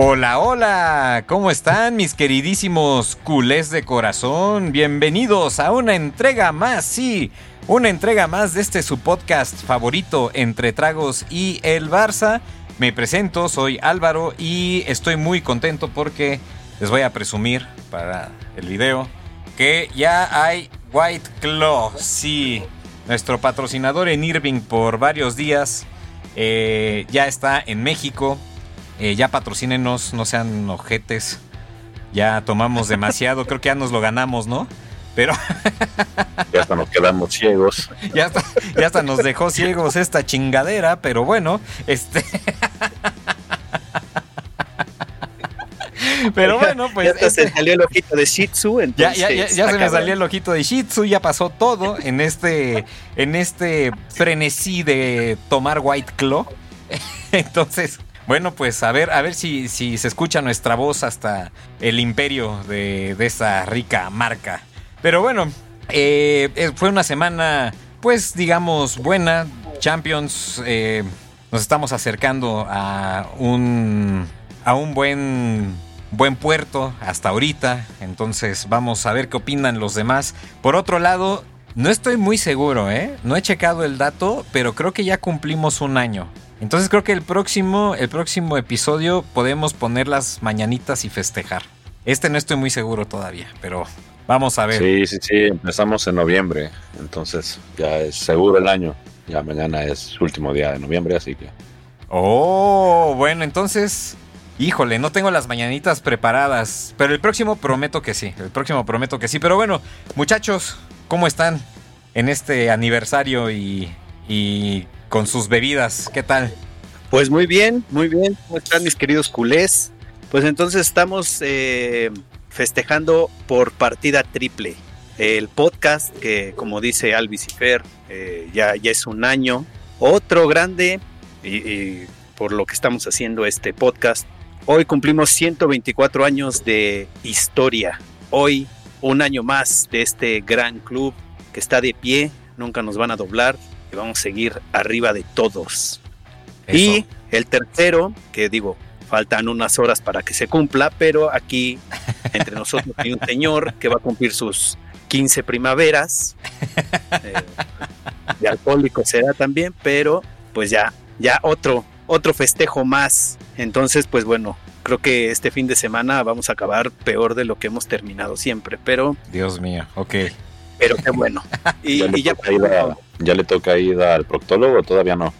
Hola, hola, ¿cómo están mis queridísimos culés de corazón? Bienvenidos a una entrega más, sí, una entrega más de este su podcast favorito entre tragos y el Barça. Me presento, soy Álvaro y estoy muy contento porque les voy a presumir para el video que ya hay White Claw, sí, nuestro patrocinador en Irving por varios días. eh, ya está en México, eh, ya patrocínenos, no sean ojetes. Ya tomamos demasiado, creo que ya nos lo ganamos, ¿no? Pero Ya hasta nos quedamos ciegos. ya hasta, ya hasta nos dejó ciegos esta chingadera, pero bueno, este. Pero bueno, pues. ya este- se salió el ojito de Shih Tzu, ya, entonces. ya, ya, se me salió el ojito de Shih Tzu, ya pasó todo en este, en este frenesí de tomar White Claw. Entonces, bueno, pues a ver, a ver si, si se escucha nuestra voz hasta el imperio de, de esa rica marca. Pero bueno, eh, eh, fue una semana, pues digamos, buena. Champions, eh, nos estamos acercando a un, a un buen, buen puerto hasta ahorita. Entonces vamos a ver qué opinan los demás. Por otro lado, no estoy muy seguro, ¿eh? No he checado el dato, pero creo que ya cumplimos un año. Entonces creo que el próximo, el próximo episodio podemos poner las mañanitas y festejar. Este no estoy muy seguro todavía, pero vamos a ver. Sí, sí, sí, empezamos en noviembre, entonces ya es seguro el año. Ya mañana es último día de noviembre, así que Oh, bueno, entonces, híjole, no tengo las mañanitas preparadas, pero el próximo prometo que sí, el próximo prometo que sí. Pero bueno, muchachos, ¿cómo están en este aniversario y, y con sus bebidas? ¿Qué tal? Pues muy bien, muy bien. ¿Cómo están mis queridos culés? Pues entonces estamos eh, festejando por partida triple. El podcast que, como dice Alvis y Fer, eh, ya, es un año. Otro grande, y por lo que estamos haciendo este podcast. Hoy cumplimos 124 años de historia. Hoy, un año más de este gran club que está de pie. Nunca nos van a doblar y vamos a seguir arriba de todos. Y el tercero, que digo, faltan unas horas para que se cumpla, pero aquí entre nosotros hay un señor que va a cumplir sus 15 primaveras. Eh, de alcohólico será también, pero pues ya, ya otro, otro festejo más. Entonces, pues bueno, creo que este fin de semana vamos a acabar peor de lo que hemos terminado siempre, pero, Dios mío, ok. Pero qué bueno. Y, ya, le y ya toca ir a- ya le toca ir al proctólogo, todavía no.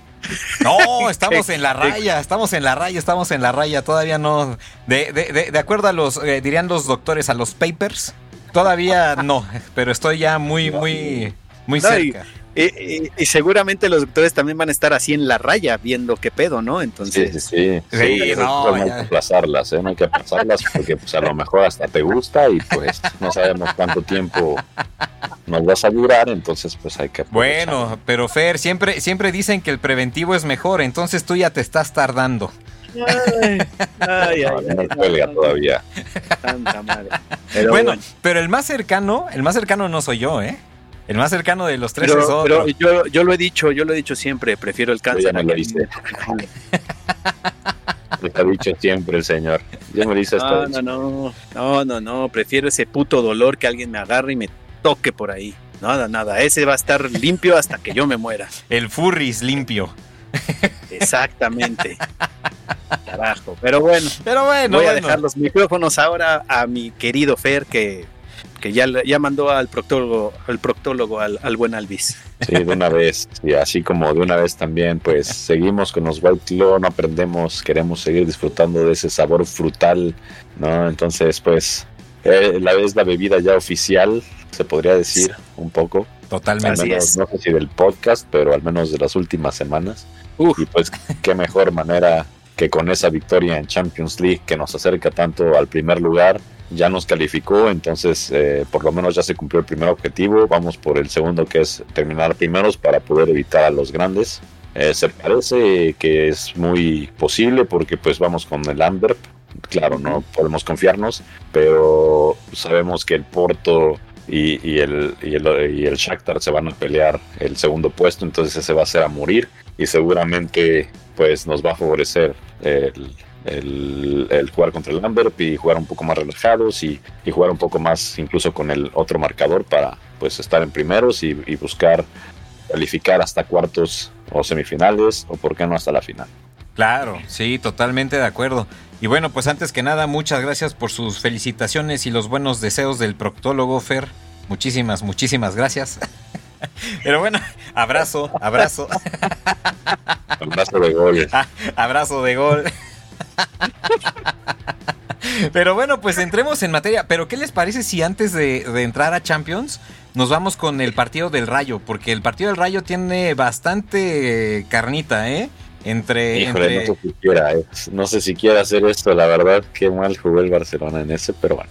No, estamos en la raya, estamos en la raya, estamos en la raya, todavía no. De, de, de, de acuerdo a los, eh, dirían los doctores, a los papers, todavía no, pero estoy ya muy, muy, muy No, y- cerca. Y- y- y seguramente los doctores también van a estar así en la raya viendo qué pedo, ¿no? Sí, Entonces, sí, sí. Sí, Sí, no, no, hay que aplazarlas, ¿eh? No hay que aplazarlas porque pues a lo mejor hasta te gusta y pues no sabemos cuánto tiempo nos vas a durar, entonces pues hay que aprovechar. Bueno, pero Fer, siempre, siempre dicen que el preventivo es mejor, entonces tú ya te estás tardando. Ay, ay, ay, no ay, cuelga todavía. Tanta madre. Pero bueno, bueno, pero el más cercano, el más cercano no soy yo, ¿eh? El más cercano de los tres es pero, otro. pero yo, yo lo he dicho, yo lo he dicho siempre, prefiero el Yo ya cáncer. me lo que- hice. Lo ha dicho siempre el señor. Ya me dice hasta No, no, no, no, no, no, prefiero ese puto dolor que alguien me agarre y me toque por ahí. Nada, nada. Ese va a estar limpio hasta que yo me muera. El furris limpio. Exactamente. Carajo. Pero bueno. Pero bueno. Voy a dejar los micrófonos ahora a mi querido Fer que, que ya, ya mandó al proctólogo, al proctólogo al, al buen Alvis. Sí, de una vez. Y así como de una vez también, pues seguimos con los White Claw, no aprendemos, queremos seguir disfrutando de ese sabor frutal, ¿no? Entonces, pues, eh, la es la bebida ya oficial, se podría decir un poco. Al Totalmente. Así menos, es. no sé si del podcast, pero al menos de las últimas semanas. Uf, Y pues, qué mejor manera que con esa victoria en Champions League que nos acerca tanto al primer lugar, ya nos calificó, entonces eh, por lo menos ya se cumplió el primer objetivo, vamos por el segundo que es terminar primeros para poder evitar a los grandes. Eh, se parece que es muy posible porque pues vamos con el Antwerp, claro, no podemos confiarnos, pero sabemos que el Porto y, y el, y, el, y el Shakhtar se van a pelear el segundo puesto, entonces ese va a ser a morir y seguramente pues nos va a favorecer el, el, el jugar contra el Antwerp y jugar un poco más relajados y, y, jugar un poco más incluso con el otro marcador para pues estar en primeros y, y buscar calificar hasta cuartos o semifinales o por qué no hasta la final. Claro, sí, totalmente de acuerdo. Y bueno, pues antes que nada, muchas gracias por sus felicitaciones y los buenos deseos del proctólogo Fer. Muchísimas, muchísimas gracias. Pero bueno, abrazo, abrazo. Abrazo de gol. abrazo de gol. Pero bueno, pues entremos en materia. Pero ¿qué les parece si antes de, de, entrar a Champions nos vamos con el partido del Rayo? Porque el partido del Rayo tiene bastante carnita, ¿eh? Entre, Híjole, entre... no sé si quiera, eh. no sé si quiera hacer esto, la verdad, qué mal jugó el Barcelona en ese, pero bueno.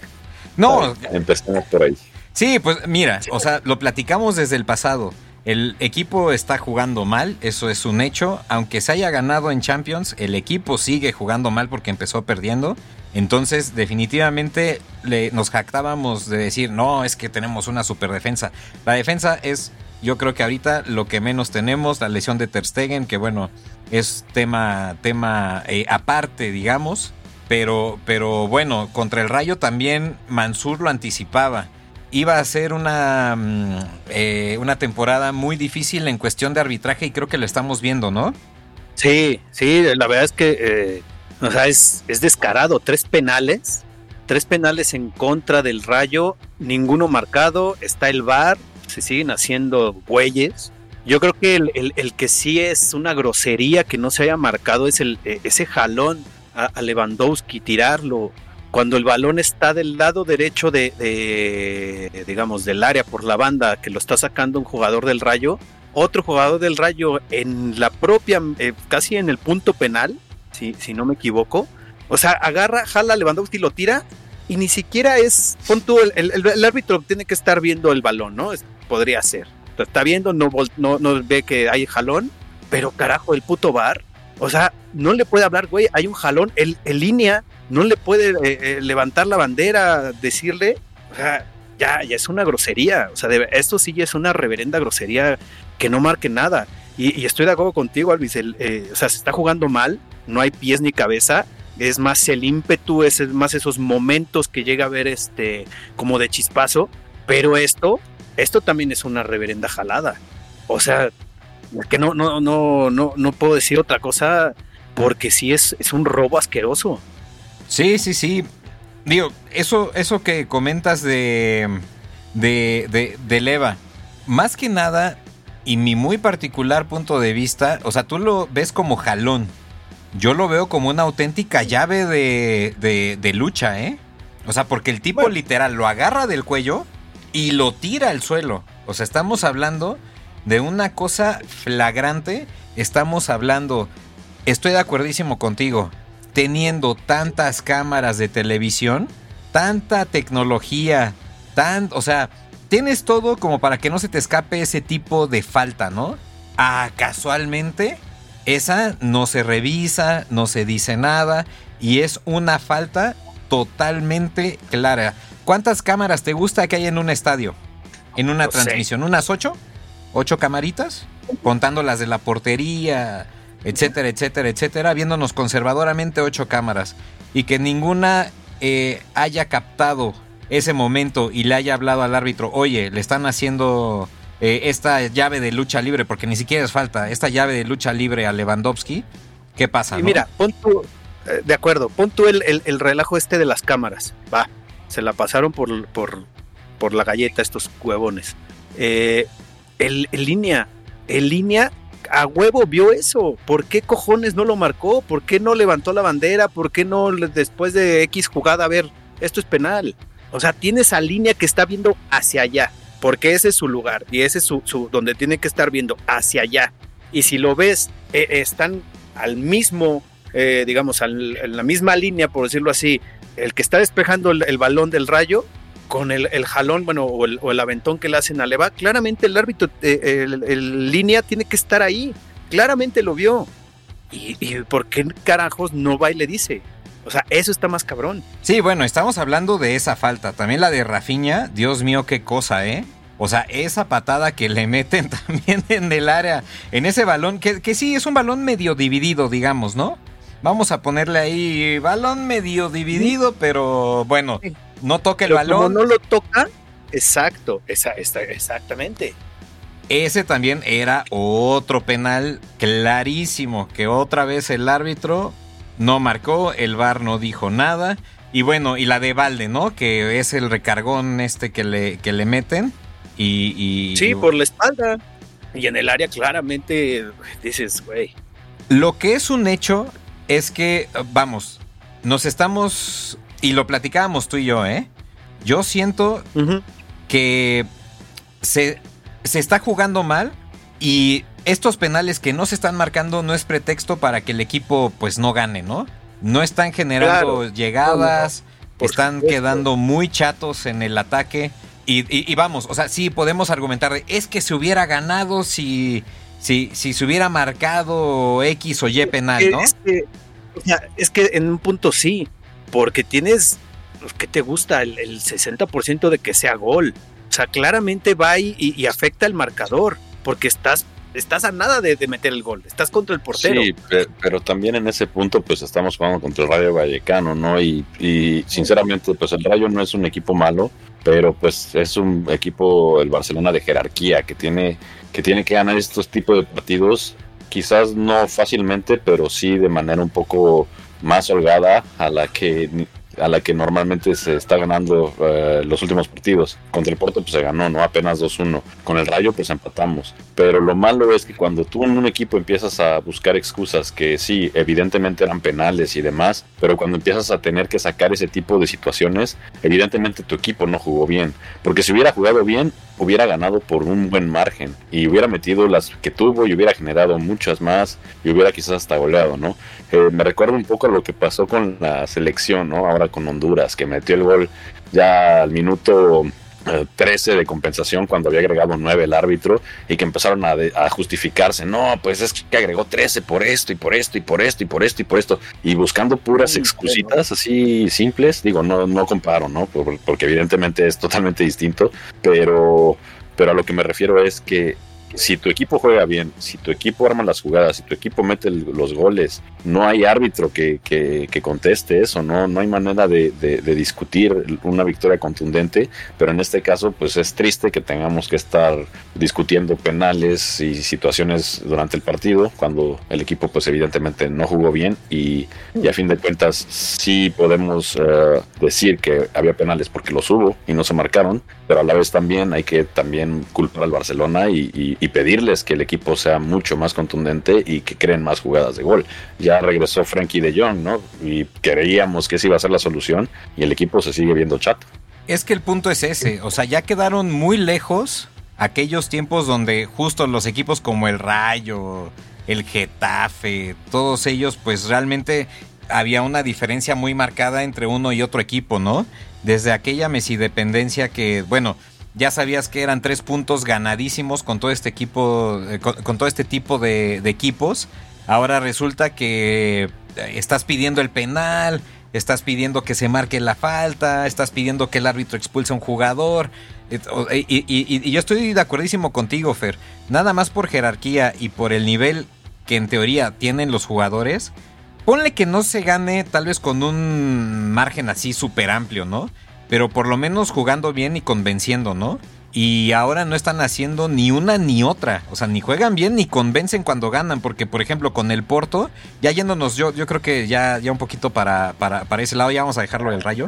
No, empecemos por ahí. Sí, pues mira, o sea, lo platicamos desde el pasado. El equipo está jugando mal, eso es un hecho. Aunque se haya ganado en Champions, el equipo sigue jugando mal porque empezó perdiendo. Entonces, definitivamente le, nos jactábamos de decir, no, es que tenemos una super defensa. La defensa es, yo creo que ahorita lo que menos tenemos, la lesión de Ter Stegen, que bueno, es tema, tema eh, aparte, digamos. Pero, pero bueno, contra el Rayo también Mansur lo anticipaba iba a ser una, eh, una temporada muy difícil en cuestión de arbitraje y creo que lo estamos viendo, ¿no? Sí, sí, la verdad es que eh, es, es, descarado. Tres penales, tres penales en contra del Rayo, ninguno marcado, está el VAR, se siguen haciendo bueyes. Yo creo que el, el, que sí es una grosería que no se haya marcado es el, ese jalón a Lewandowski, tirarlo, cuando el balón está del lado derecho de, digamos, del área por la banda que lo está sacando un jugador del Rayo, otro jugador del Rayo en la propia, eh, casi en el punto penal, si, no me equivoco, o sea, agarra, jala Lewandowski, lo tira y ni siquiera es, pon tú, el, árbitro tiene que estar viendo el balón, ¿no? Es, podría ser. Está viendo, no ve que hay jalón, pero carajo, el puto bar, o sea, no le puede hablar, güey, hay un jalón, el, el línea no le puede eh, eh, levantar la bandera, decirle, o sea, ya, ya es una grosería, o sea, esto sí es una reverenda grosería que no marque nada. Y, estoy de acuerdo contigo, Alvis, eh, o sea, se está jugando mal, no hay pies ni cabeza, es más el ímpetu, es más esos momentos que llega a ver este, como de chispazo, pero esto, esto también es una reverenda jalada. O sea, que no, no, no, no, no puedo decir otra cosa porque sí es, es un robo asqueroso. Sí, sí, sí. Digo, eso, eso que comentas de, de, de, de Leva, más que nada, y mi muy particular punto de vista, o sea, tú lo ves como jalón. Yo lo veo como una auténtica llave de, de, de lucha, ¿eh? O sea, porque el tipo bueno. literal lo agarra del cuello y lo tira al suelo. O sea, estamos hablando de una cosa flagrante. Estamos hablando, estoy de acuerdísimo contigo, teniendo tantas cámaras de televisión, tanta tecnología, tan, o sea, tienes todo como para que no se te escape ese tipo de falta, ¿no? Ah, casualmente, esa no se revisa, no se dice nada y es una falta totalmente clara. ¿Cuántas cámaras te gusta que hay en un estadio? En una no transmisión, sé. ¿unas ocho? ¿Ocho camaritas? Contando las de la portería, etcétera, etcétera, etcétera, viéndonos conservadoramente ocho cámaras y que ninguna eh, haya captado ese momento y le haya hablado al árbitro, oye, le están haciendo eh, esta llave de lucha libre, porque ni siquiera es falta, esta llave de lucha libre a Lewandowski, ¿qué pasa? Y mira, pon tú, eh, de acuerdo, pon tú el, el, relajo este de las cámaras, va, se la pasaron por, por, por la galleta estos huevones. Eh, el, el línea, el línea a huevo vio eso. ¿Por qué cojones no lo marcó? ¿Por qué no levantó la bandera? ¿Por qué no después de X jugada, a ver, esto es penal? O sea, tiene esa línea que está viendo hacia allá, porque ese es su lugar y ese es su, donde tiene que estar viendo hacia allá. Y si lo ves, eh, están al mismo, eh, digamos, en la misma línea, por decirlo así, el que está despejando el, balón del rayo con el, jalón, bueno, o el, aventón que le hacen a Leva, claramente el árbitro, eh, el, línea tiene que estar ahí. Claramente lo vio. ¿Y, y por qué carajos no va y le dice? O sea, eso está más cabrón. Sí, bueno, estamos hablando de esa falta. También la de Rafiña, Dios mío, qué cosa, ¿eh? O sea, esa patada que le meten también en el área, en ese balón, que, que sí es un balón medio dividido, digamos, ¿no? Vamos a ponerle ahí balón medio dividido, pero bueno, no toca el balón. Como no lo toca, exacto, esa, exactamente. Ese también era otro penal clarísimo, que otra vez el árbitro no marcó, el VAR no dijo nada. Y bueno, y la de Valde, ¿no? Que es el recargón este que le, que le meten. Y, sí, por la espalda. Y en el área claramente dices, güey. Lo que es un hecho es que, vamos, nos estamos... Y lo platicábamos tú y yo, ¿eh? Yo siento que se, se está jugando mal y estos penales que no se están marcando no es pretexto para que el equipo pues no gane, ¿no? No están generando llegadas, están quedando muy chatos en el ataque. Y, vamos, o sea, sí podemos argumentar, es que se hubiera ganado si, si, si se hubiera marcado X o Y penal, ¿no? Es que, o sea, es que en un punto sí, porque tienes, ¿qué te gusta? El, 60% de que sea gol. O sea, claramente va y afecta el marcador, porque estás estás a nada de, meter el gol, estás contra el portero. Sí, pero, también en ese punto pues estamos jugando contra el Rayo Vallecano, ¿no? Y, sinceramente pues el Rayo no es un equipo malo, pero pues es un equipo, el Barcelona de jerarquía, que tiene que, tiene que ganar estos tipos de partidos, quizás no fácilmente, pero sí de manera un poco más holgada a la que a la que normalmente se está ganando eh, los últimos partidos. Contra el Porto pues se ganó, ¿no? Apenas 2-1. Con el Rayo pues empatamos. Pero lo malo es que cuando tú en un equipo empiezas a buscar excusas que sí, evidentemente eran penales y demás, pero cuando empiezas a tener que sacar ese tipo de situaciones, evidentemente tu equipo no jugó bien. Porque si hubiera jugado bien, hubiera ganado por un buen margen y hubiera metido las que tuvo y hubiera generado muchas más y hubiera quizás hasta goleado, ¿no? Eh, me recuerda un poco a lo que pasó con la selección, ¿no? Ahora con Honduras, que metió el gol ya al minuto 13 eh, de compensación cuando había agregado 9 el árbitro y que empezaron a, justificarse. No, pues es que agregó 13 por esto y por esto y por esto y por esto y por esto. Y buscando puras excusitas así simples. Digo, no, no comparo, ¿no? porque evidentemente es totalmente distinto. Pero, pero a lo que me refiero es que si tu equipo juega bien, si tu equipo arma las jugadas, si tu equipo mete los goles, no hay árbitro que, conteste eso, no, no hay manera de, discutir una victoria contundente, pero en este caso pues es triste que tengamos que estar discutiendo penales y situaciones durante el partido cuando el equipo pues evidentemente no jugó bien y, a fin de cuentas sí podemos eh, decir que había penales porque los hubo y no se marcaron, pero a la vez también hay que también culpar al Barcelona y, pedirles que el equipo sea mucho más contundente y que creen más jugadas de gol. Ya regresó Frankie de Jong, ¿no? Y creíamos que esa iba a ser la solución y el equipo se sigue viendo chato. Es que el punto es ese, o sea, ya quedaron muy lejos aquellos tiempos donde justo los equipos como el Rayo, el Getafe, todos ellos, pues realmente había una diferencia muy marcada entre uno y otro equipo, ¿no? Desde aquella mesidependencia que, bueno, ya sabías que eran tres puntos ganadísimos con todo este equipo, eh, con, todo este tipo de, equipos. Ahora resulta que eh, estás pidiendo el penal, estás pidiendo que se marque la falta, estás pidiendo que el árbitro expulse a un jugador. Y, y, yo estoy de acuerdísimo contigo, Fer. Nada más por jerarquía y por el nivel que en teoría tienen los jugadores. Ponle que no se gane tal vez con un margen así súper amplio, ¿no? Pero por lo menos jugando bien y convenciendo, ¿no? Y ahora no están haciendo ni una ni otra. O sea, ni juegan bien ni convencen cuando ganan. Porque, por ejemplo, con el Porto, ya yéndonos, yo, yo creo que ya, ya un poquito para, para, para ese lado, ya vamos a dejarlo del rayo.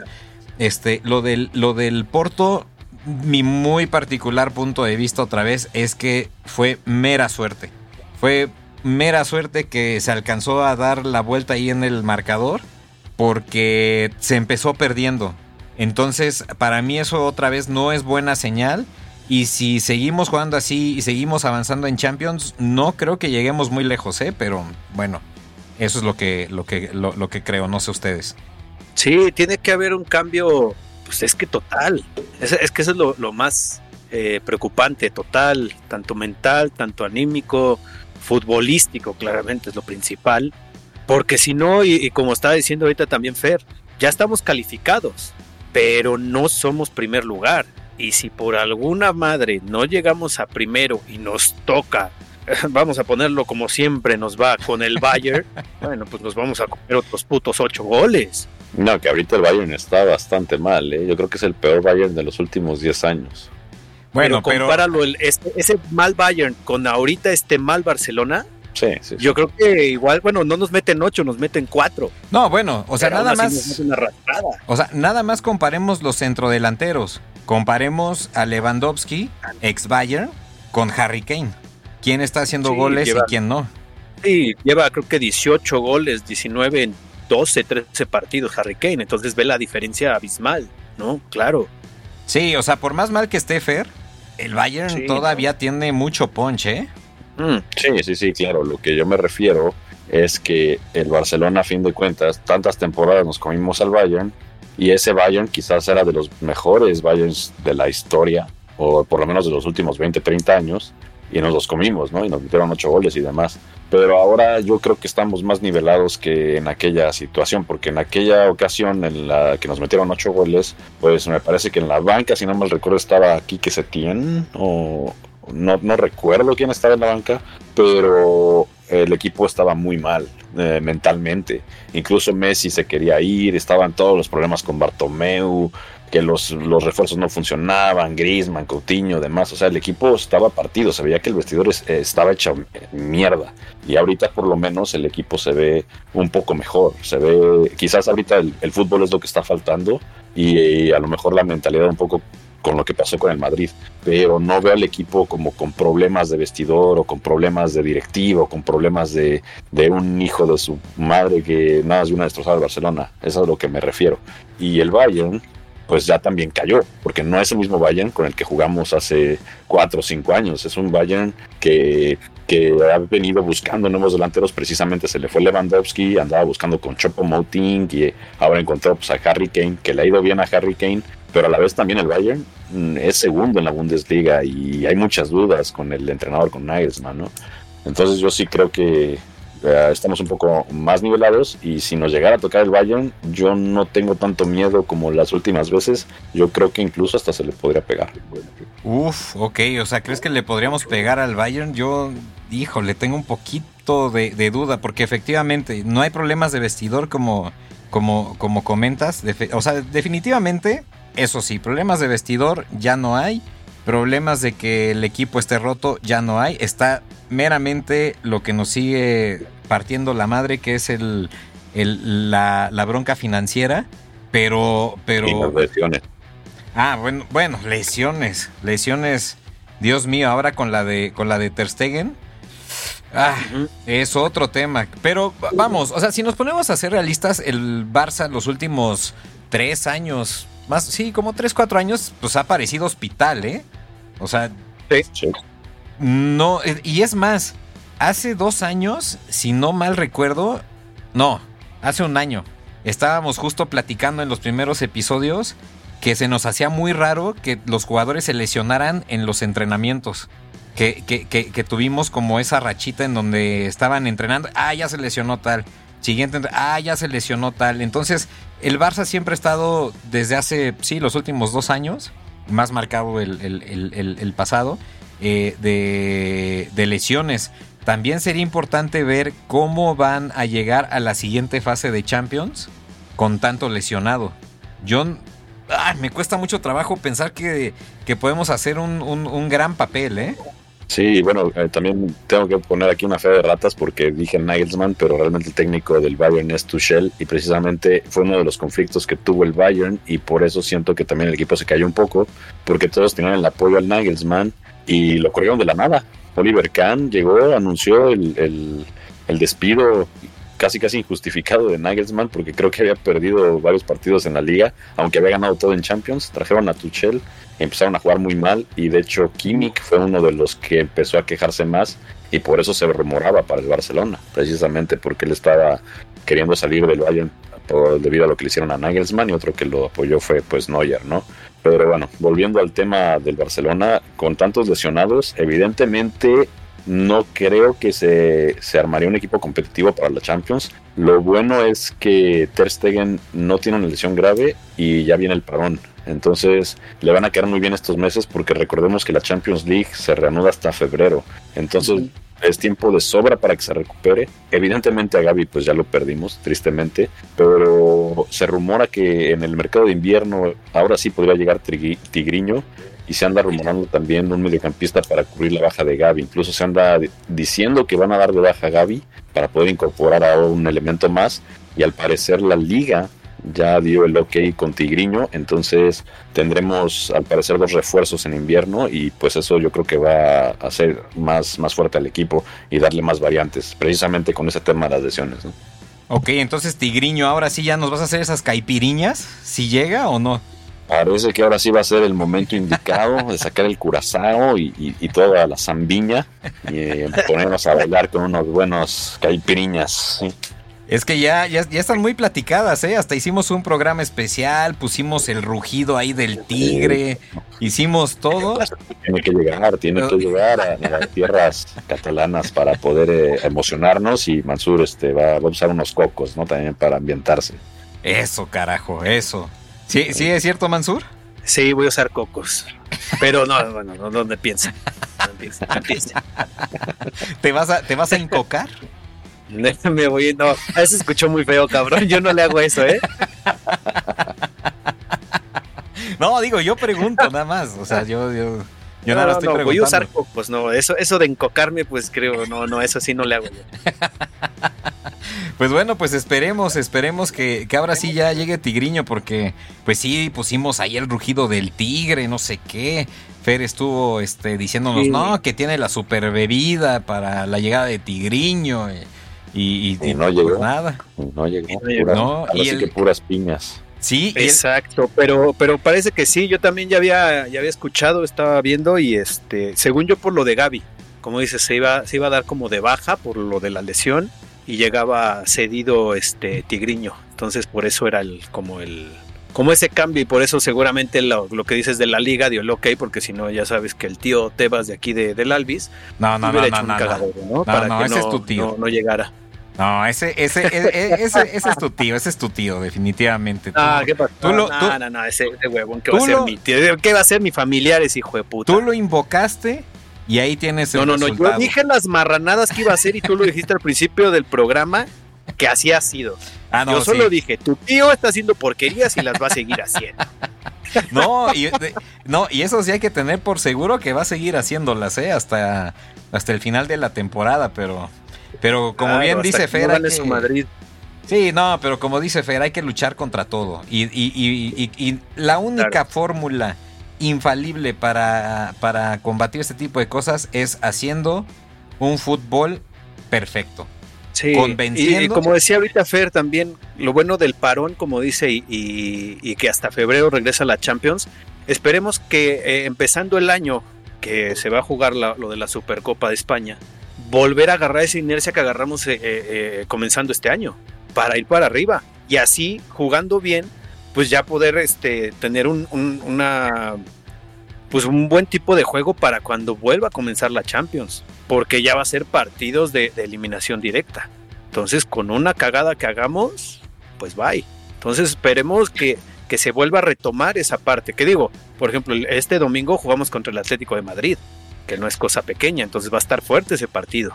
Este, lo del, lo del Porto, mi muy particular punto de vista otra vez es que fue mera suerte. Fue mera suerte que se alcanzó a dar la vuelta ahí en el marcador porque se empezó perdiendo. Entonces, para mí eso otra vez no es buena señal. Y si seguimos jugando así y seguimos avanzando en Champions, no creo que lleguemos muy lejos, ¿eh? Pero bueno, eso es lo que, lo que, lo, que creo, no sé ustedes. Sí, tiene que haber un cambio, pues es que total. Es, que eso es lo, más eh, preocupante, total, tanto mental, tanto anímico, futbolístico, claramente es lo principal. Porque si no, y como estaba diciendo ahorita también Fer, ya estamos calificados pero no somos primer lugar. Y si por alguna madre no llegamos a primero y nos toca, vamos a ponerlo como siempre nos va con el Bayern, bueno, pues nos vamos a comer otros putos ocho goles. No, que ahorita el Bayern está bastante mal, ¿eh? yo creo que es el peor Bayern de los últimos 10 años. Bueno, pero compáralo, El, ese mal Bayern con ahorita este mal Barcelona, yo creo que igual, bueno, no nos meten ocho, nos meten cuatro. No, bueno, o sea, nada más. O sea, nada más comparemos los centrodelanteros. Comparemos a Lewandowski, ex Bayern, con Harry Kane. ¿Quién está haciendo goles y quién no? Sí, lleva creo que 18 goles, 19 en 12, 13 partidos Harry Kane. Entonces ve la diferencia abismal, ¿no? Claro. Sí, o sea, por más mal que esté Fer, el Bayern todavía tiene mucho punch, ¿eh? Mm, sí, sí, sí, claro. Lo que yo me refiero es que el Barcelona, a fin de cuentas, tantas temporadas nos comimos al Bayern y ese Bayern quizás era de los mejores Bayerns de la historia, o por lo menos de los últimos 20, 30 años, y nos los comimos, ¿no? Y nos metieron ocho goles y demás. Pero ahora yo creo que estamos más nivelados que en aquella situación, porque en aquella ocasión en la que nos metieron ocho goles, pues me parece que en la banca, si no mal recuerdo, estaba aquí que se tiene, o, no, no recuerdo quién estaba en la banca, pero el equipo estaba muy mal eh, mentalmente. Incluso Messi se quería ir, estaban todos los problemas con Bartomeu, que los, los refuerzos no funcionaban, Griezmann, Coutinho, demás. O sea, el equipo estaba partido, se veía que el vestidor eh, estaba hecho mierda. Y ahorita por lo menos el equipo se ve un poco mejor. Se ve, quizás ahorita el, fútbol es lo que está faltando y, a lo mejor la mentalidad un poco con lo que pasó con el Madrid, pero no veo al equipo como con problemas de vestidor o con problemas de directivo, con problemas de, de un hijo de su madre que nada más de una destrozada de Barcelona, eso es a lo que me refiero. Y el Bayern, pues ya también cayó, porque no es el mismo Bayern con el que jugamos hace cuatro o cinco años, es un Bayern que que ha venido buscando nuevos delanteros, precisamente se le fue Lewandowski, andaba buscando con Chopo Moting y ahora encontró pues, a Harry Kane, que le ha ido bien a Harry Kane, pero a la vez también el Bayern mm, es segundo en la Bundesliga y hay muchas dudas con el entrenador, con Nagelsmann, ¿no? Entonces yo sí creo que eh, estamos un poco más nivelados y si nos llegara a tocar el Bayern, yo no tengo tanto miedo como las últimas veces, yo creo que incluso hasta se le podría pegar. Uf, ok, o sea, ¿crees que le podríamos pegar al Bayern? Yo, híjole, tengo un poquito de, duda porque efectivamente no hay problemas de vestidor como, como, como comentas, o sea, definitivamente eso sí, problemas de vestidor ya no hay. Problemas de que el equipo esté roto ya no hay. Está meramente lo que nos sigue partiendo la madre, que es el, la, bronca financiera. Pero. pero y lesiones. Ah, bueno, bueno, lesiones. Lesiones. Dios mío, ahora con la de, con la de Ter Stegen. Ah, es otro tema. Pero vamos, o sea, si nos ponemos a ser realistas, el Barça los últimos tres años, más, sí, como 3, 4 años, pues ha parecido hospital, ¿eh? O sea, no, eh, y es más, hace dos años, si no mal recuerdo, no, hace un año, estábamos justo platicando en los primeros episodios que se nos hacía muy raro que los jugadores se lesionaran en los entrenamientos. Que, que, que, tuvimos como esa rachita en donde estaban entrenando, ah, ya se lesionó tal, siguiente, ah, ya se lesionó tal. Entonces, el Barça siempre ha estado desde hace, sí, los últimos dos años, más marcado el, pasado, eh, de, lesiones. También sería importante ver cómo van a llegar a la siguiente fase de Champions con tanto lesionado. Yo, ah, me cuesta mucho trabajo pensar que, que podemos hacer un, un, un gran papel, ¿eh? Sí, bueno, eh, también tengo que poner aquí una fe de ratas porque dije Nagelsmann, pero realmente el técnico del Bayern es Tuchel y precisamente fue uno de los conflictos que tuvo el Bayern y por eso siento que también el equipo se cayó un poco porque todos tenían el apoyo al Nagelsmann y lo corrieron de la nada. Oliver Kahn llegó, anunció el, el, el despido casi casi injustificado de Nagelsmann porque creo que había perdido varios partidos en la liga, aunque había ganado todo en Champions. Trajeron a Tuchel empezaron a jugar muy mal y de hecho Kimmich fue uno de los que empezó a quejarse más y por eso se rumoraba para el Barcelona, precisamente porque él estaba queriendo salir del Bayern debido a lo que le hicieron a Nagelsmann y otro que lo apoyó fue pues Neuer, ¿no? Pero bueno, volviendo al tema del Barcelona, con tantos lesionados, evidentemente no creo que se, se, armaría un equipo competitivo para la Champions. Lo bueno es que Ter Stegen no tiene una lesión grave y ya viene el parón. Entonces le van a quedar muy bien estos meses porque recordemos que la Champions League se reanuda hasta febrero. Entonces es tiempo de sobra para que se recupere. Evidentemente a Gaby pues ya lo perdimos, tristemente, pero se rumora que en el mercado de invierno ahora sí podría llegar Tigriño y se anda rumorando también un mediocampista para cubrir la baja de Gaby. Incluso se anda diciendo que van a dar de baja a Gaby para poder incorporar a un elemento más y al parecer la liga ya dio el ok con Tigriño, entonces tendremos al parecer dos refuerzos en invierno y pues eso yo creo que va a hacer más, más fuerte al equipo y darle más variantes, precisamente con ese tema de las lesiones. Ok, entonces Tigriño, ahora sí ya nos vas a hacer esas caipiriñas, si llega o no. Parece que ahora sí va a ser el momento indicado de sacar el curazao y, toda la zambiña y eh, ponernos a bailar con unos buenos caipiriñas. ¿sí? Es que ya, ya, están muy platicadas, ¿eh? Hasta hicimos un programa especial, pusimos el rugido ahí del tigre, hicimos todo. Tiene que llegar, tiene que llegar a, las tierras catalanas para poder eh, emocionarnos y Mansur este, va, a usar unos cocos, ¿no? También para ambientarse. Eso, carajo, eso. ¿Sí, ¿sí es cierto, Mansur? Sí, voy a usar cocos. Pero no, bueno, no, donde piensa. ¿Te vas a, te vas a encocar? Me voy, no, eso escuchó muy feo, cabrón. Yo no le hago eso, ¿eh? No, digo, yo pregunto nada más. O sea, yo, yo, yo nada estoy preguntando. Voy a usar pues no, eso, eso de encocarme, pues creo, no, no, eso sí no le hago yo. Pues bueno, pues esperemos, esperemos que, que, ahora sí ya llegue Tigriño, porque pues sí, pusimos ahí el rugido del tigre, no sé qué. Fer estuvo este, diciéndonos, no, que tiene la super bebida para la llegada de Tigriño. Eh, y, no llegó nada. No llegó. No, y que puras piñas. Sí, exacto, pero pero parece que sí, yo también ya había ya había escuchado, estaba viendo y este, según yo por lo de Gaby, como dices, se iba se iba a dar como de baja por lo de la lesión y llegaba cedido este Tigriño. Entonces, por eso era el como el como ese cambio y por eso seguramente lo, que dices de la liga dio el ok, porque si no ya sabes que el tío Tebas de aquí de, del Alvis no, no, no, no, no, Para que ese no, es tu tío. no, llegara. No, ese, ese, e, e, ese, ese, es tu tío, ese es tu tío, definitivamente. Ah, ¿qué lo, no, no, no, ese, ese huevón, ¿qué va a ser mi tío? ¿Qué va a ser mi familiar ese hijo de puta? Tú lo invocaste y ahí tienes el No, no, no, yo dije las marranadas que iba a hacer y tú lo dijiste al principio del programa que así ha sido. Ah, no, Yo solo dije, tu tío está haciendo porquerías y las va a seguir haciendo. No, y, no, y eso sí hay que tener por seguro que va a seguir haciéndolas, ¿eh? Hasta, hasta el final de la temporada, pero, pero como bien dice Fer. su Madrid. Sí, no, pero como dice Fer, hay que luchar contra todo. Y, y, y la única fórmula infalible para, para combatir este tipo de cosas es haciendo un fútbol perfecto. Sí, Y, como decía ahorita Fer, también lo bueno del parón, como dice, y, que hasta febrero regresa la Champions. Esperemos que eh, empezando el año que se va a jugar lo de la Supercopa de España, volver a agarrar esa inercia que agarramos eh, eh, comenzando este año, para ir para arriba. Y así, jugando bien, pues ya poder este, tener un, una pues un buen tipo de juego para cuando vuelva a comenzar la Champions, porque ya va a ser partidos de, eliminación directa. Entonces, con una cagada que hagamos, pues bye. Entonces, esperemos que, que se vuelva a retomar esa parte. Que digo, por ejemplo, este domingo jugamos contra el Atlético de Madrid, que no es cosa pequeña, entonces va a estar fuerte ese partido.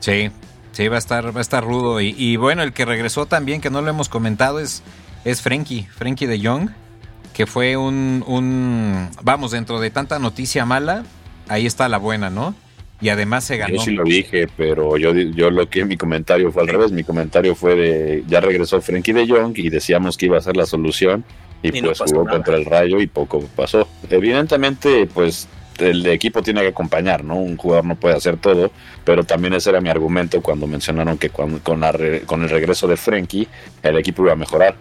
Sí, sí, va a estar, va a estar rudo. Y, bueno, el que regresó también, que no lo hemos comentado, es, es Frenkie, Frenkie de Jong que fue un, un, vamos, dentro de tanta noticia mala, ahí está la buena, ¿no? Y además se ganó. Yo sí lo dije, pero yo, yo lo que mi comentario fue al revés. Mi comentario fue de ya regresó Frankie de Jong y decíamos que iba a ser la solución y, pues jugó contra el Rayo y poco pasó. Evidentemente, pues el equipo tiene que acompañar, ¿no? Un jugador no puede hacer todo, pero también ese era mi argumento cuando mencionaron que con, con, con el regreso de Frenkie el equipo iba a mejorar.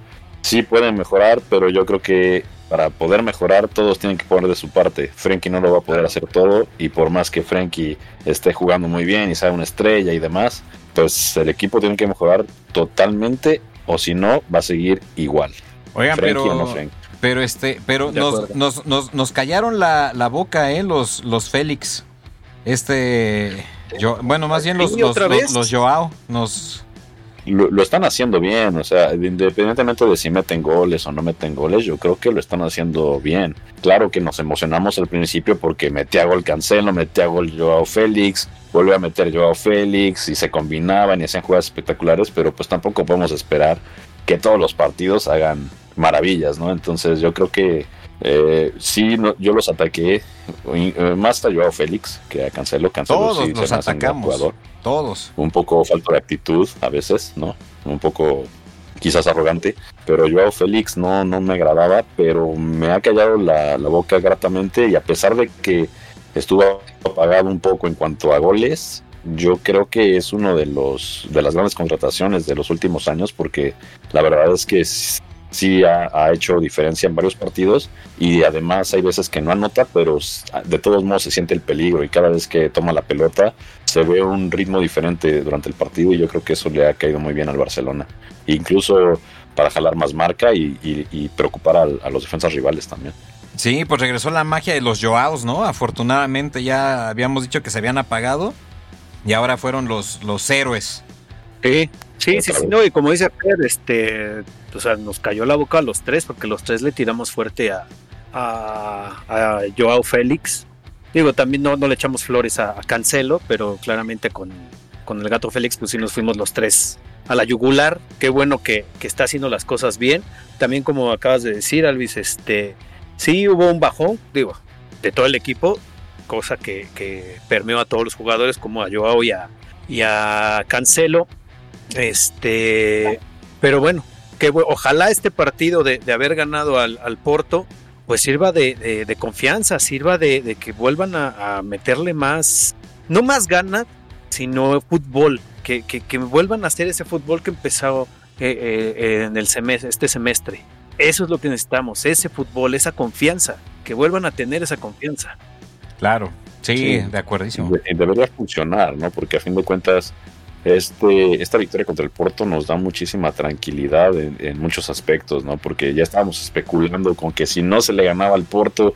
Sí pueden mejorar, pero yo creo que para poder mejorar todos tienen que poner de su parte. Frenkie no lo va a poder hacer todo y por más que Frenkie esté jugando muy bien y sea una estrella y demás, pues el equipo tiene que mejorar totalmente o si no va a seguir igual. Oigan, pero, pero este, pero nos, nos, nos, nos, callaron la, la, boca, eh, los, los Félix. Este, yo, bueno, más bien los, los, los, los Joao nos lo, están haciendo bien, o sea, independientemente de si meten goles o no meten goles, yo creo que lo están haciendo bien. Claro que nos emocionamos al principio porque metía gol Cancelo, metía gol Joao Félix, vuelve a meter Joao Félix y se combinaban y hacían jugadas espectaculares, pero pues tampoco podemos esperar que todos los partidos hagan maravillas, ¿no? Entonces yo creo que eh, sí, yo los ataqué, eh, más a Joao Félix que a Cancelo. Cancelo Todos los atacamos. Todos. Un poco falta de actitud a veces, ¿no? Un poco quizás arrogante, pero Joao Félix no, no me agradaba, pero me ha callado la, la boca gratamente y a pesar de que estuvo apagado un poco en cuanto a goles, yo creo que es uno de los de las grandes contrataciones de los últimos años porque la verdad es que sí ha, hecho diferencia en varios partidos y además hay veces que no anota, pero de todos modos se siente el peligro y cada vez que toma la pelota se ve un ritmo diferente durante el partido y yo creo que eso le ha caído muy bien al Barcelona. Incluso para jalar más marca y, preocupar a, los defensas rivales también. Sí, pues regresó la magia de los Joaos, ¿no? Afortunadamente ya habíamos dicho que se habían apagado y ahora fueron los, los héroes. Sí, sí, sí, sí, no, y como dice Pedro, este, o sea, nos cayó la boca a los tres porque los tres le tiramos fuerte a, a, Joao Félix. Digo, también no, no le echamos flores a, Cancelo, pero claramente con, con, el gato Félix, pues sí nos fuimos los tres a la yugular. Qué bueno que, que, está haciendo las cosas bien. También, como acabas de decir, Alvis, este, sí hubo un bajón, digo, de todo el equipo, cosa que, que permeó a todos los jugadores, como a Joao y a, y a Cancelo. Este, pero bueno, que ojalá este partido de, haber ganado al, Porto pues sirva de, confianza, sirva de, que vuelvan a, meterle más, no más gana, sino fútbol, que, que, vuelvan a hacer ese fútbol que empezó eh, eh, en el semestre, este semestre. Eso es lo que necesitamos, ese fútbol, esa confianza, que vuelvan a tener esa confianza. Claro, sí, de acuerdo. Debería funcionar, ¿no? Porque a fin de cuentas este, esta victoria contra el Porto nos da muchísima tranquilidad en, muchos aspectos, ¿no? Porque ya estábamos especulando con que si no se le ganaba al Porto,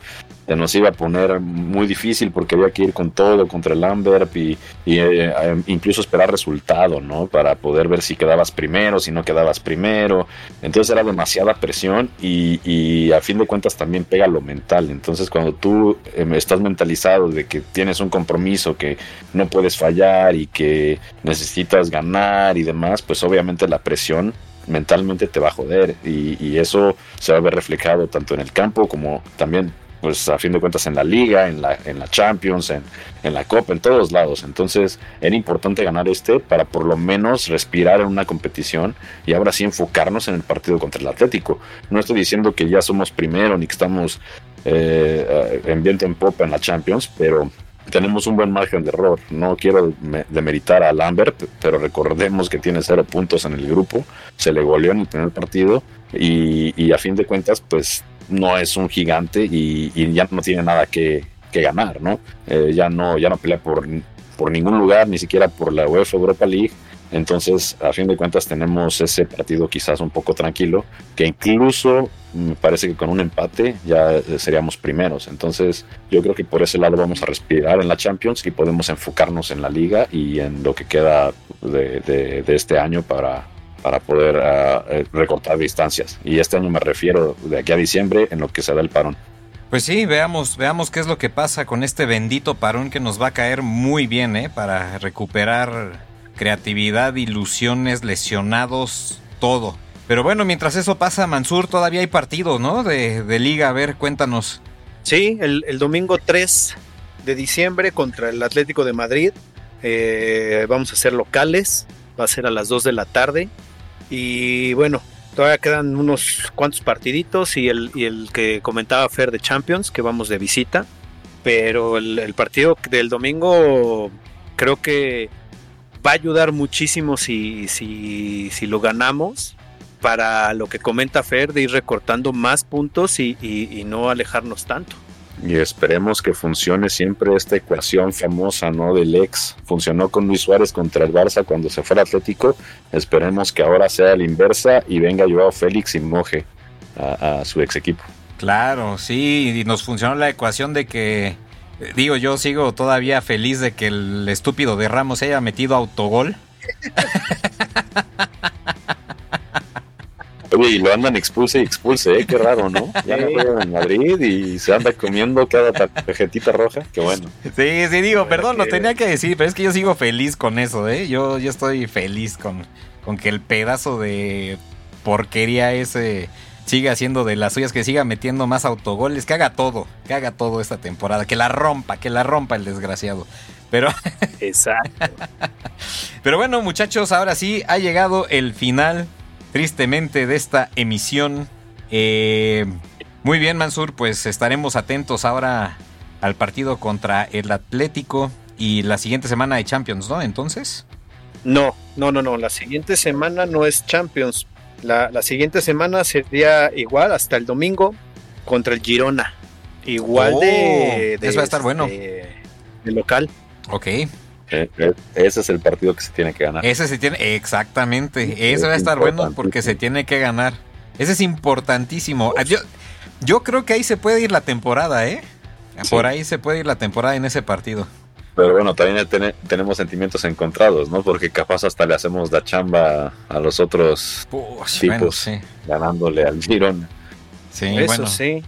se nos iba a poner muy difícil porque había que ir con todo contra el Lambert y, eh, eh, incluso esperar resultado, ¿no? Para poder ver si quedabas primero, si no quedabas primero. Entonces era demasiada presión y, a fin de cuentas también pega lo mental. Entonces cuando tú em, estás mentalizado de que tienes un compromiso que no puedes fallar y que necesitas ganar y demás, pues obviamente la presión mentalmente te va a joder y, y, eso se va a ver reflejado tanto en el campo como también pues a fin de cuentas en la liga, en la, en la Champions, en, en, la Copa, en todos lados. Entonces era importante ganar este para por lo menos respirar en una competición y ahora sí enfocarnos en el partido contra el Atlético. No estoy diciendo que ya somos primero ni que estamos eh, en viento en popa en la Champions, pero tenemos un buen margen de error. No quiero demeritar a Lambert, pero recordemos que tiene cero puntos en el grupo, se le goleó en el primer partido y, y a fin de cuentas, pues no es un gigante y, ya no tiene nada que, ganar, ¿no? Eh, ya no ya no pelea por, por ningún lugar, ni siquiera por la UEFA Europa League. Entonces, a fin de cuentas, tenemos ese partido quizás un poco tranquilo, que incluso me parece que con un empate ya eh, seríamos primeros. Entonces, yo creo que por ese lado vamos a respirar en la Champions y podemos enfocarnos en la liga y en lo que queda de este año para, para poder ah, eh, recortar distancias. Y este año me refiero de aquí a diciembre en lo que se da el parón. Pues sí, veamos, veamos qué es lo que pasa con este bendito parón que nos va a caer muy bien, ¿eh? Para recuperar creatividad, ilusiones, lesionados, todo. Pero bueno, mientras eso pasa, Mansur, todavía hay partidos, ¿no? De, de liga, a ver, cuéntanos. Sí, el, el, domingo 3 de diciembre contra el Atlético de Madrid. Eh, vamos a ser locales, va a ser a las 2 de la tarde. Y bueno, todavía quedan unos cuantos partiditos y el, el que comentaba Fer de Champions, que vamos de visita. Pero el, partido del domingo creo que va a ayudar muchísimo si, si, si lo ganamos para lo que comenta Fer de ir recortando más puntos y, y, no alejarnos tanto. Y esperemos que funcione siempre esta ecuación famosa, ¿no? Del ex. Funcionó con Luis Suárez contra el Barça cuando se fue al Atlético. Esperemos que ahora sea la inversa y venga Joao Félix y moje a, a su ex equipo. Claro, sí, y nos funcionó la ecuación de que, digo, yo sigo todavía feliz de que el estúpido de Ramos haya metido autogol. Oye, y lo andan expulse y expulse, ¿eh? Qué raro, ¿no? Ya no juegan en Madrid y se anda comiendo cada tarjetita roja. Qué bueno. Sí, sí, digo, perdón, lo tenía que decir, pero es que yo sigo feliz con eso, ¿eh? Yo, yo estoy feliz con, con que el pedazo de porquería ese siga haciendo de las suyas, que siga metiendo más autogoles, que haga todo, que haga todo esta temporada, que la rompa, que la rompa el desgraciado. Pero. Exacto. Pero bueno, muchachos, ahora sí ha llegado el final tristemente de esta emisión. Eh, muy bien, Mansur, pues estaremos atentos ahora al partido contra el Atlético y la siguiente semana de Champions, ¿no? Entonces. No, no, no, no. La siguiente semana no es Champions. La, la siguiente semana sería igual hasta el domingo contra el Girona. Igual Oh, de, de, eso va a estar bueno. De, de local. Ok. Eh, eh, ese es el partido que se tiene que ganar. Ese se tiene, exactamente. Sí, Eso va a es estar bueno porque se tiene que ganar. Ese es importantísimo. Yo, yo creo que ahí se puede ir la temporada, ¿eh? Sí. Por ahí se puede ir la temporada en ese partido. Pero bueno, también ten- tenemos sentimientos encontrados, ¿no? Porque capaz hasta le hacemos la chamba a los otros Push, Tipos. bueno, sí. ganándole al Girona. Sí, Eso bueno. sí.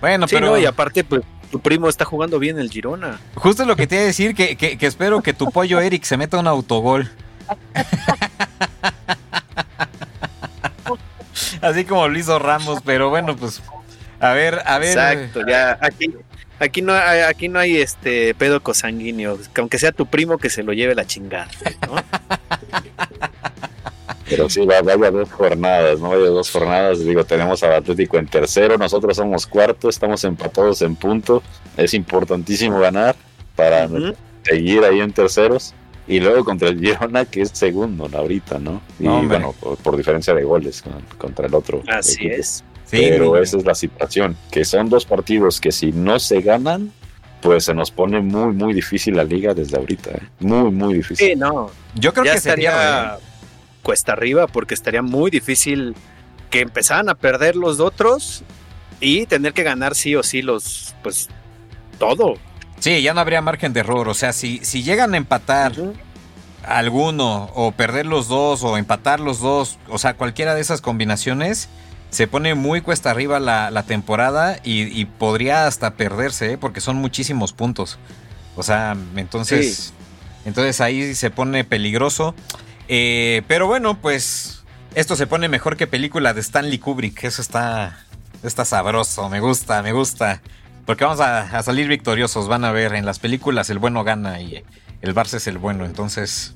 Bueno, Sí, pero no, y aparte, pues tu primo está jugando bien el Girona. justo lo que te iba a decir, que, que- que espero que tu pollo Eric se meta un autogol. Así como lo hizo Ramos, pero bueno, pues a ver, a ver. Exacto, ya aquí aquí no hay, aquí no hay este pedo cosanguíneo, que aunque sea tu primo que se lo lleve la chingada, ¿no? Pero sí, va- vaya dos jornadas, ¿no? Vaya dos jornadas. Digo, tenemos al Atlético en tercero, nosotros somos cuarto, estamos empatados en punto. Es importantísimo ganar para seguir ahí en terceros. Y luego contra el Girona, que es segundo ahorita, ¿no? Y No, bueno, por, por diferencia de goles con- contra el otro. Así equipo. es. Sí, Pero esa es la situación, que son dos partidos que si no se ganan, pues se nos pone muy, muy difícil la liga desde ahorita. ¿eh? Muy, muy difícil. Sí, no, yo creo ya que sería. Cuesta arriba porque estaría muy difícil que empezaran a perder los otros y tener que ganar sí o sí los pues todo. Sí, ya no habría margen de error. O sea, si, si llegan a empatar alguno, o perder los dos, o empatar los dos, o sea, cualquiera de esas combinaciones, se pone muy cuesta arriba la, la temporada y, y podría hasta perderse, ¿eh? porque son muchísimos puntos. O sea, entonces, entonces ahí se pone peligroso. Eh, pero bueno, pues esto se pone mejor que película de Stanley Kubrick. Eso está, está sabroso, me gusta, me gusta. Porque vamos a, a salir victoriosos, van a ver, en las películas el bueno gana y el Barça es el bueno. Entonces,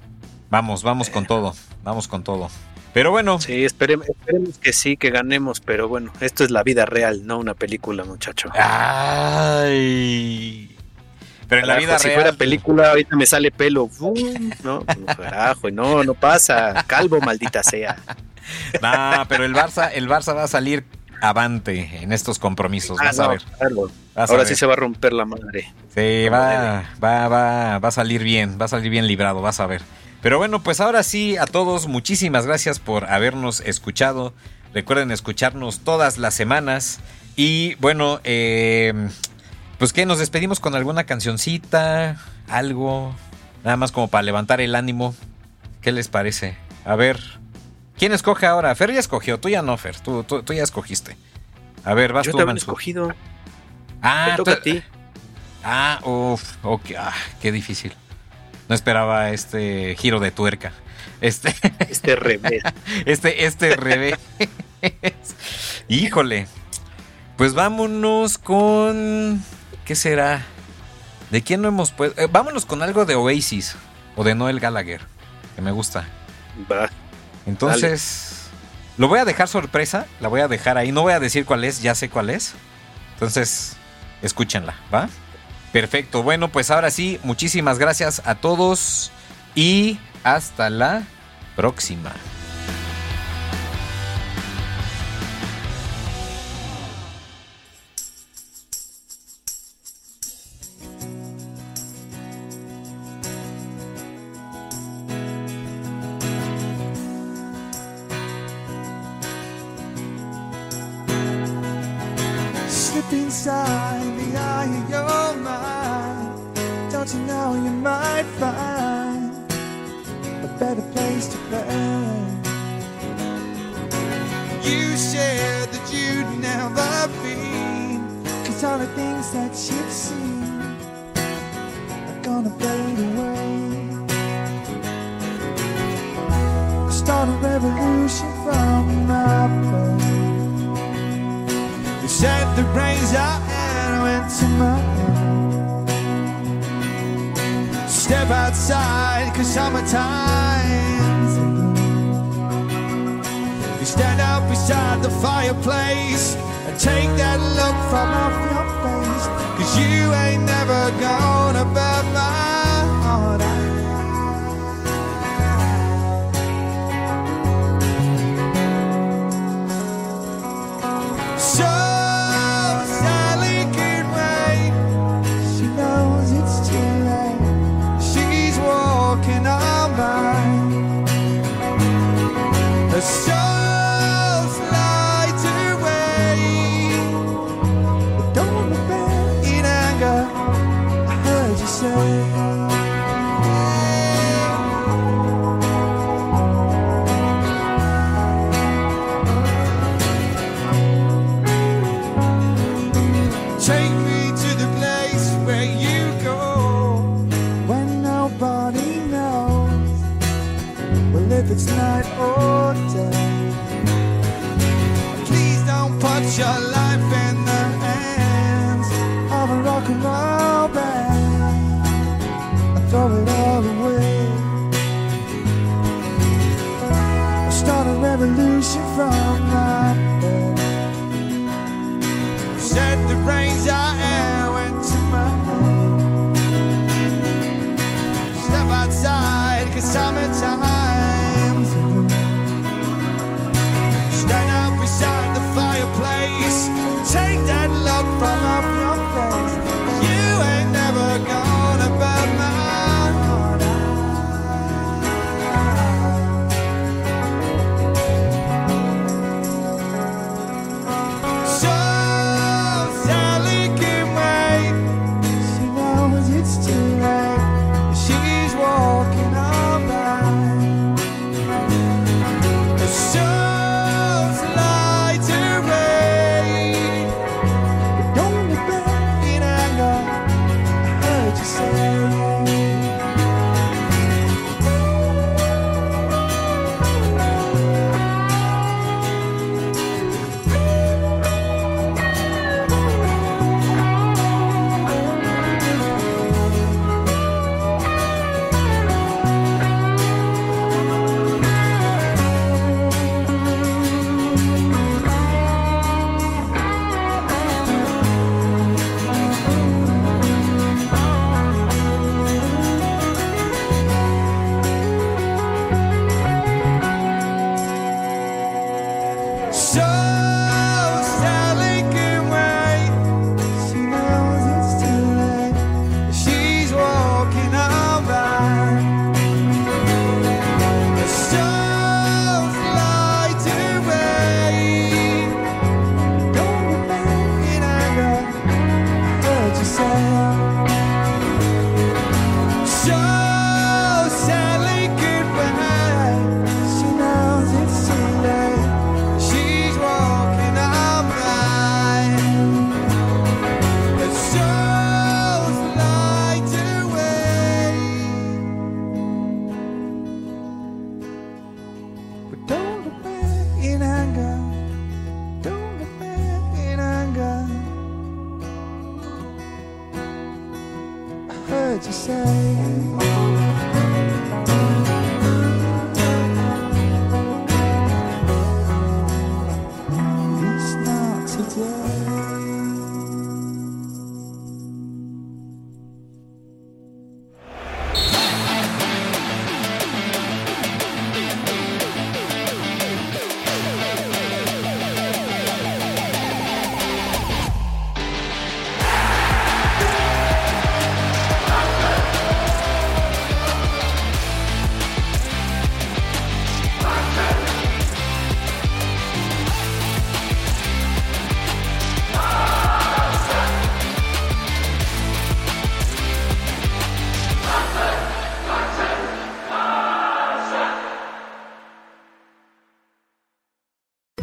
vamos, vamos con todo, vamos con todo. Pero bueno, Sí, esperemos, esperemos que sí, que ganemos, pero bueno, esto es la vida real, no una película, muchacho. Ay. Pero en la vida si real. fuera película, ahorita me sale pelo. ¡Fum! No, carajo, no, no pasa. Calvo, maldita sea. Nah, pero el Barça, el Barça va a salir avante en estos compromisos. Ah, Vas a ver. claro. vas a Ahora ver. sí se va a romper la madre. Sí, va, va, va, va a salir bien, va a salir bien librado, vas a ver. Pero bueno, pues ahora sí, a todos, muchísimas gracias por habernos escuchado. Recuerden escucharnos todas las semanas. Y bueno, eh, pues que nos despedimos con alguna cancioncita, algo, nada más como para levantar el ánimo. ¿Qué les parece? A ver, ¿quién escoge ahora? Fer ya escogió, tú ya no, Fer, tú, tú, tú ya escogiste. A ver, vas Yo tú, también he Mansur. escogido. Ah, toca tú- a ti. Ah, uff, ok, ah, qué difícil. No esperaba este giro de tuerca. Este, Este revés. este, este revés. Híjole. Pues vámonos con. ¿Qué será? ¿De quién no hemos puesto? eh, vámonos con algo de Oasis o de Noel Gallagher, que me gusta. Va. Entonces, lo voy a dejar sorpresa, la voy a dejar ahí, no voy a decir cuál es, ya sé cuál es. Entonces, escúchenla, ¿va? Perfecto, bueno, pues ahora sí, muchísimas gracias a todos y hasta la próxima. Outside, cause summertime's You stand up beside the fireplace and take that look from off your face. Cause you ain't never gonna burn my heart out. Throw it